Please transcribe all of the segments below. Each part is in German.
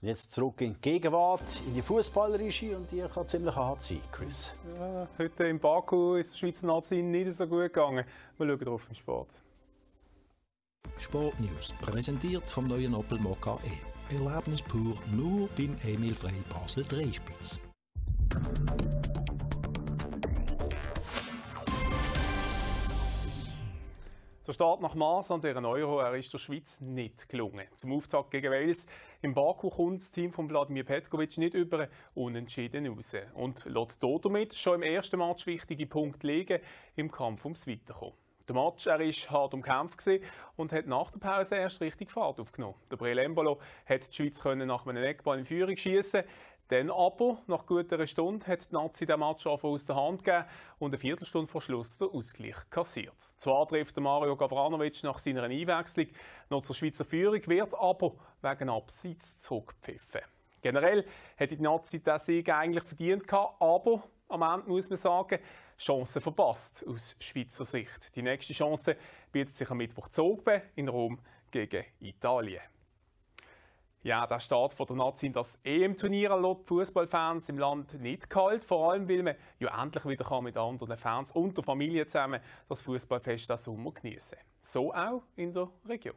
Und jetzt zurück in die Gegenwart, in die Fußballregie und die kann ziemlich hart sein, Chris. Ja, heute in Baku ist der Schweizer Nazi nicht so gut gegangen. Wir schauen drauf im Sport. Sportnews, präsentiert vom neuen Opel Mokka E. Erlebnis pur nur beim Emil Frey Basel Dreispitz. Der Start nach Maß an dieser Euro er ist der Schweiz nicht gelungen. Zum Auftakt gegen Wales im Baku kommt das Team von Wladimir Petkovic nicht über unentschieden raus und lässt damit schon im ersten Match wichtige Punkte liegen im Kampf ums Weiterkommen. Der Match ist hart umkämpft und hat nach der Pause erst richtig Fahrt aufgenommen. Der Breel Embolo hat die Schweiz nach einem Eckball in Führung schießen. Dann aber, nach guter Stunde, hat die Nazi den Match aus der Hand gegeben und eine Viertelstunde vor Schluss den Ausgleich kassiert. Zwar trifft Mario Gavranovic nach seiner Einwechslung noch zur Schweizer Führung, wird aber wegen Abseits zurückgepfiffen. Generell hätte die Nazi diesen Sieg eigentlich verdient gehabt, aber am Ende muss man sagen, Chance verpasst aus Schweizer Sicht. Die nächste Chance bietet sich am Mittwoch zu in Rom gegen Italien. Ja, der Start von der Nazi in das EM-Turnier lässt Fußballfans im Land nicht kalt. Vor allem, weil man ja endlich wieder mit anderen Fans und der Familie zusammen das Fußballfest diesen Sommer genießen So auch in der Region.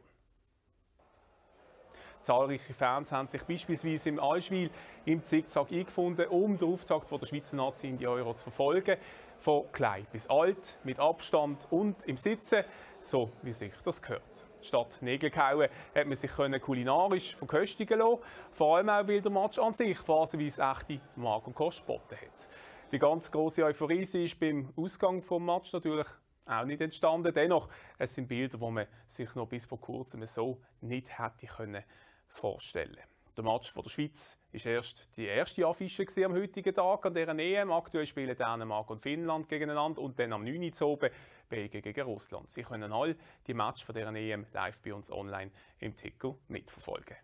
Zahlreiche Fans haben sich beispielsweise im Allschwil im Zickzack eingefunden, um den Auftakt der Schweizer Nazi in die Euro zu verfolgen. Von klein bis alt, mit Abstand und im Sitzen, so wie sich das gehört. Statt Nägel kauen hat man sich kulinarisch verköstigen lassen. Vor allem auch, weil der Match an sich phasenweise echte Mag- und Kost hat. Die ganz große Euphorie ist beim Ausgang des Match natürlich auch nicht entstanden. Dennoch, es sind Bilder, die man sich noch bis vor kurzem so nicht hätte können vorstellen Der Match von der Schweiz ist erst die erste Affische am heutigen Tag an dieser EM. Aktuell spielen Dänemark und Finnland gegeneinander und dann am 9. Uhr Belgien gegen Russland. Sie können all die Matches von dieser EM live bei uns online im Ticker mitverfolgen.